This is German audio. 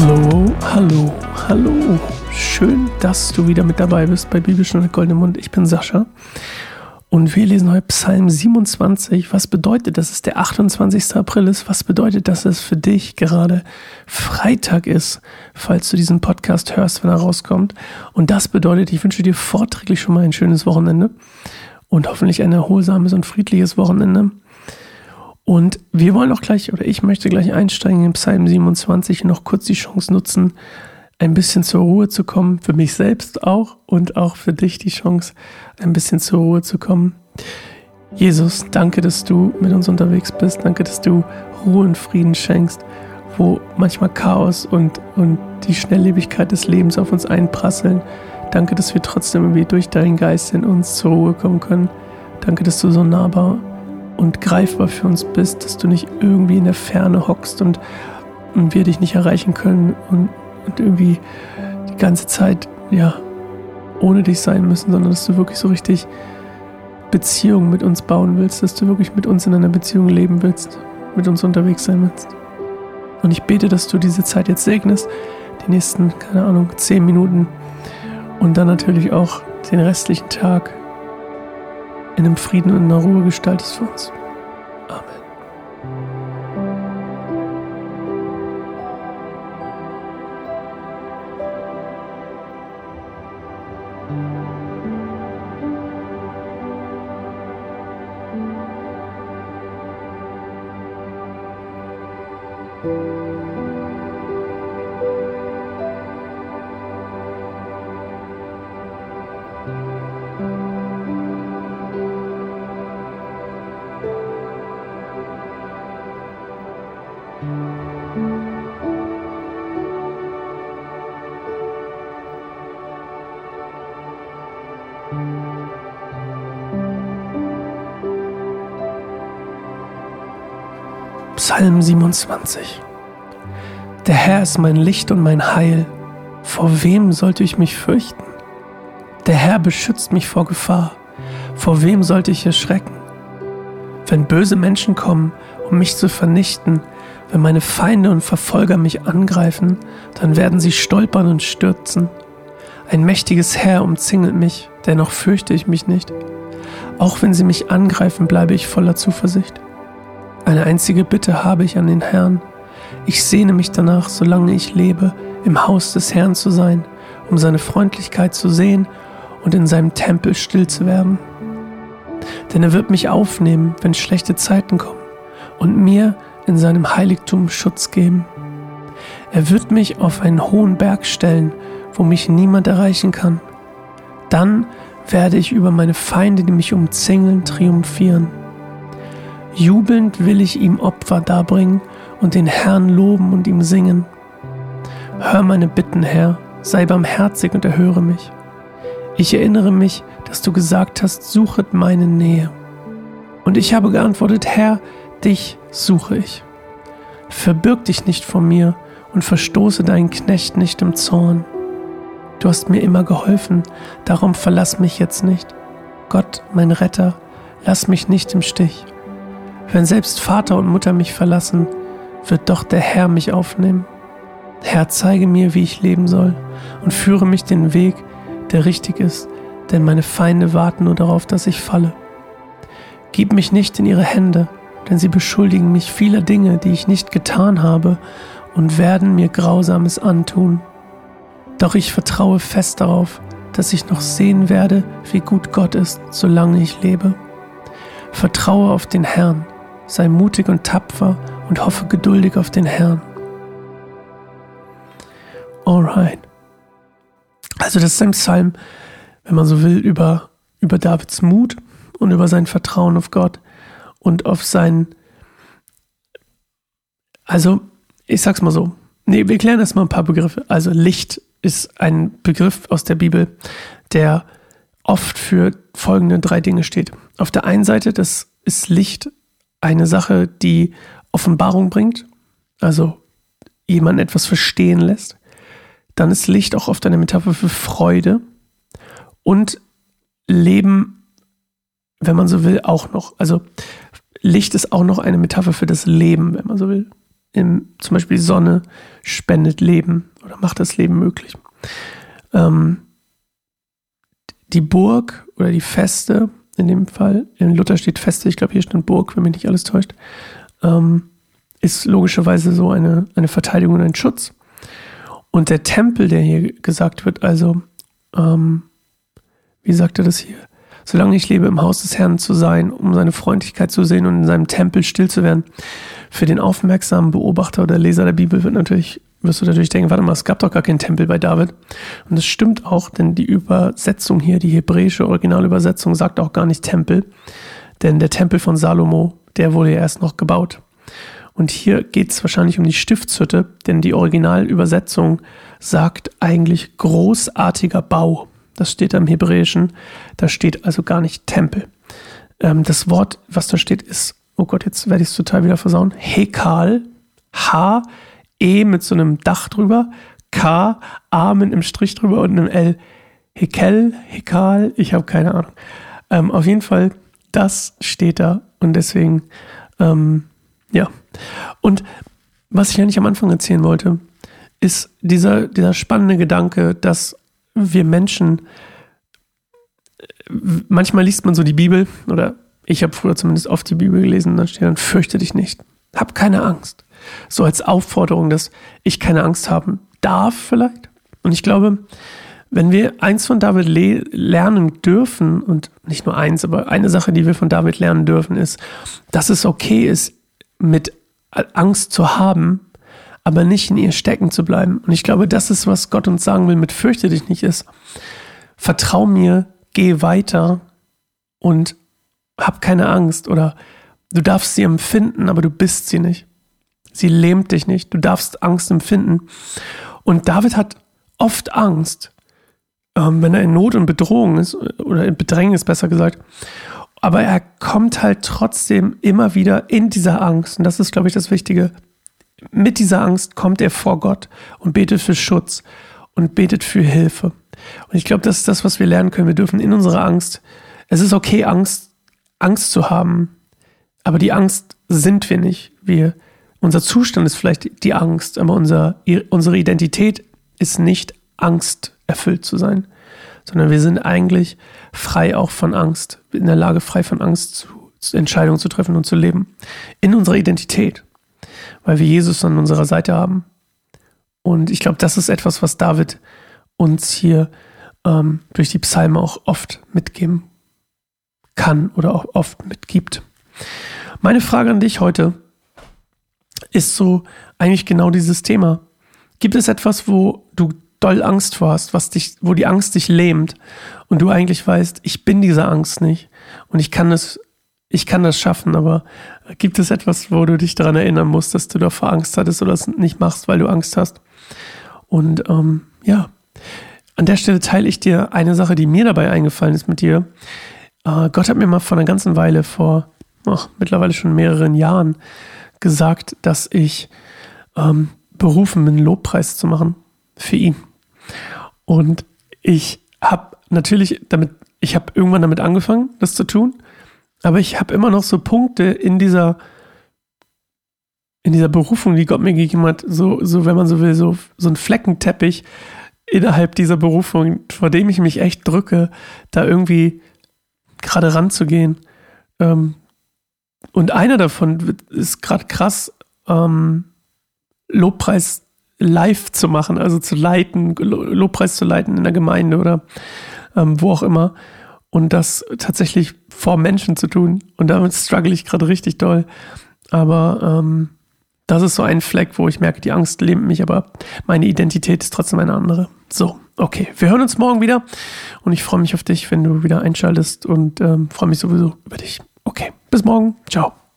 Hallo, hallo, hallo. Schön, dass du wieder mit dabei bist bei Bibelstunde Goldene Mund. Ich bin Sascha und wir lesen heute Psalm 27. Was bedeutet, dass es der 28. April ist? Was bedeutet, dass es für dich gerade Freitag ist, falls du diesen Podcast hörst, wenn er rauskommt? Und das bedeutet, ich wünsche dir vorträglich schon mal ein schönes Wochenende und hoffentlich ein erholsames und friedliches Wochenende. Und wir wollen auch gleich, oder ich möchte gleich einsteigen in Psalm 27 und noch kurz die Chance nutzen, ein bisschen zur Ruhe zu kommen, für mich selbst auch und auch für dich die Chance, ein bisschen zur Ruhe zu kommen. Jesus, danke, dass du mit uns unterwegs bist. Danke, dass du Ruhe und Frieden schenkst, wo manchmal Chaos und, und die Schnelllebigkeit des Lebens auf uns einprasseln. Danke, dass wir trotzdem irgendwie durch deinen Geist in uns zur Ruhe kommen können. Danke, dass du so nahbar und greifbar für uns bist, dass du nicht irgendwie in der Ferne hockst und, und wir dich nicht erreichen können und, und irgendwie die ganze Zeit, ja, ohne dich sein müssen, sondern dass du wirklich so richtig Beziehungen mit uns bauen willst, dass du wirklich mit uns in einer Beziehung leben willst, mit uns unterwegs sein willst. Und ich bete, dass du diese Zeit jetzt segnest, die nächsten, keine Ahnung, zehn Minuten und dann natürlich auch den restlichen Tag in einem Frieden und in einer Ruhe gestaltest für uns. Psalm 27 Der Herr ist mein Licht und mein Heil. Vor wem sollte ich mich fürchten? Der Herr beschützt mich vor Gefahr. Vor wem sollte ich erschrecken? Wenn böse Menschen kommen, um mich zu vernichten, wenn meine Feinde und Verfolger mich angreifen, dann werden sie stolpern und stürzen. Ein mächtiges Herr umzingelt mich, dennoch fürchte ich mich nicht. Auch wenn sie mich angreifen, bleibe ich voller Zuversicht. Eine einzige Bitte habe ich an den Herrn. Ich sehne mich danach, solange ich lebe, im Haus des Herrn zu sein, um seine Freundlichkeit zu sehen und in seinem Tempel still zu werden. Denn er wird mich aufnehmen, wenn schlechte Zeiten kommen, und mir in seinem Heiligtum Schutz geben. Er wird mich auf einen hohen Berg stellen, wo mich niemand erreichen kann. Dann werde ich über meine Feinde, die mich umzingeln, triumphieren. Jubelnd will ich ihm Opfer darbringen und den Herrn loben und ihm singen. Hör meine Bitten, Herr, sei barmherzig und erhöre mich. Ich erinnere mich, dass du gesagt hast, suchet meine Nähe. Und ich habe geantwortet, Herr, dich suche ich. Verbirg dich nicht vor mir und verstoße deinen Knecht nicht im Zorn. Du hast mir immer geholfen, darum verlass mich jetzt nicht. Gott, mein Retter, lass mich nicht im Stich. Wenn selbst Vater und Mutter mich verlassen, wird doch der Herr mich aufnehmen. Herr, zeige mir, wie ich leben soll und führe mich den Weg, der richtig ist, denn meine Feinde warten nur darauf, dass ich falle. Gib mich nicht in ihre Hände, denn sie beschuldigen mich vieler Dinge, die ich nicht getan habe und werden mir Grausames antun. Doch ich vertraue fest darauf, dass ich noch sehen werde, wie gut Gott ist, solange ich lebe. Vertraue auf den Herrn sei mutig und tapfer und hoffe geduldig auf den Herrn. Alright. Also das ist ein Psalm, wenn man so will, über, über Davids Mut und über sein Vertrauen auf Gott und auf sein... Also, ich sag's mal so. Nee, wir klären erstmal ein paar Begriffe. Also Licht ist ein Begriff aus der Bibel, der oft für folgende drei Dinge steht. Auf der einen Seite, das ist Licht eine Sache, die Offenbarung bringt, also jemanden etwas verstehen lässt. Dann ist Licht auch oft eine Metapher für Freude und Leben, wenn man so will, auch noch. Also Licht ist auch noch eine Metapher für das Leben, wenn man so will. im, zum Beispiel die Sonne spendet Leben oder macht das Leben möglich. Ähm, die Burg oder die Feste, in dem Fall, in Luther steht Feste, ich glaube hier steht Burg, wenn mich nicht alles täuscht, ähm, ist logischerweise so eine, eine Verteidigung und ein Schutz. Und der Tempel, der hier gesagt wird, also, ähm, wie sagt er das hier? Solange ich lebe, im Haus des Herrn zu sein, um seine Freundlichkeit zu sehen und in seinem Tempel still zu werden. Für den aufmerksamen Beobachter oder Leser der Bibel wird natürlich, wirst du natürlich denken, warte mal, es gab doch gar keinen Tempel bei David. Und das stimmt auch, denn die Übersetzung hier, die hebräische Originalübersetzung sagt auch gar nicht Tempel. Denn der Tempel von Salomo, der wurde ja erst noch gebaut. Und hier geht es wahrscheinlich um die Stiftshütte, denn die Originalübersetzung sagt eigentlich großartiger Bau. Das steht da im Hebräischen. Da steht also gar nicht Tempel. Ähm, das Wort, was da steht, ist, oh Gott, jetzt werde ich es total wieder versauen. Hekal. H, E mit so einem Dach drüber. K, A mit einem Strich drüber und einem L. Hekel, Hekal, ich habe keine Ahnung. Ähm, auf jeden Fall, das steht da und deswegen, ähm, ja. Und was ich eigentlich am Anfang erzählen wollte, ist dieser, dieser spannende Gedanke, dass wir Menschen, manchmal liest man so die Bibel, oder ich habe früher zumindest oft die Bibel gelesen, dann steht dann, fürchte dich nicht, hab keine Angst. So als Aufforderung, dass ich keine Angst haben darf vielleicht. Und ich glaube, wenn wir eins von David lernen dürfen, und nicht nur eins, aber eine Sache, die wir von David lernen dürfen, ist, dass es okay ist, mit Angst zu haben, aber nicht in ihr stecken zu bleiben. Und ich glaube, das ist, was Gott uns sagen will mit fürchte dich nicht ist. Vertrau mir, geh weiter und hab keine Angst oder du darfst sie empfinden, aber du bist sie nicht. Sie lähmt dich nicht. Du darfst Angst empfinden. Und David hat oft Angst, ähm, wenn er in Not und Bedrohung ist oder in Bedrängnis besser gesagt. Aber er kommt halt trotzdem immer wieder in dieser Angst. Und das ist, glaube ich, das Wichtige mit dieser Angst kommt er vor Gott und betet für Schutz und betet für Hilfe. Und ich glaube, das ist das, was wir lernen können. Wir dürfen in unserer Angst, es ist okay, Angst, Angst zu haben, aber die Angst sind wir nicht. Wir, unser Zustand ist vielleicht die Angst, aber unser, unsere Identität ist nicht Angst erfüllt zu sein, sondern wir sind eigentlich frei auch von Angst, in der Lage, frei von Angst zu, Entscheidungen zu treffen und zu leben. In unserer Identität weil wir Jesus an unserer Seite haben. Und ich glaube, das ist etwas, was David uns hier ähm, durch die Psalme auch oft mitgeben kann oder auch oft mitgibt. Meine Frage an dich heute ist so eigentlich genau dieses Thema. Gibt es etwas, wo du doll Angst vor hast, was dich, wo die Angst dich lähmt und du eigentlich weißt, ich bin diese Angst nicht und ich kann es ich kann das schaffen, aber gibt es etwas, wo du dich daran erinnern musst, dass du davor Angst hattest oder es nicht machst, weil du Angst hast? Und ähm, ja, an der Stelle teile ich dir eine Sache, die mir dabei eingefallen ist mit dir. Äh, Gott hat mir mal vor einer ganzen Weile, vor ach, mittlerweile schon mehreren Jahren, gesagt, dass ich ähm, berufen bin, Lobpreis zu machen für ihn. Und ich habe natürlich damit, ich habe irgendwann damit angefangen, das zu tun aber ich habe immer noch so Punkte in dieser, in dieser Berufung, die Gott mir gegeben hat, so, so wenn man so will, so, so ein Fleckenteppich innerhalb dieser Berufung, vor dem ich mich echt drücke, da irgendwie gerade ranzugehen. Ähm, und einer davon ist gerade krass, ähm, Lobpreis live zu machen, also zu leiten, Lobpreis zu leiten in der Gemeinde oder ähm, wo auch immer und das tatsächlich vor Menschen zu tun. Und damit struggle ich gerade richtig doll. Aber ähm, das ist so ein Fleck, wo ich merke, die Angst lähmt mich, aber meine Identität ist trotzdem eine andere. So, okay. Wir hören uns morgen wieder und ich freue mich auf dich, wenn du wieder einschaltest und ähm, freue mich sowieso über dich. Okay, bis morgen. Ciao.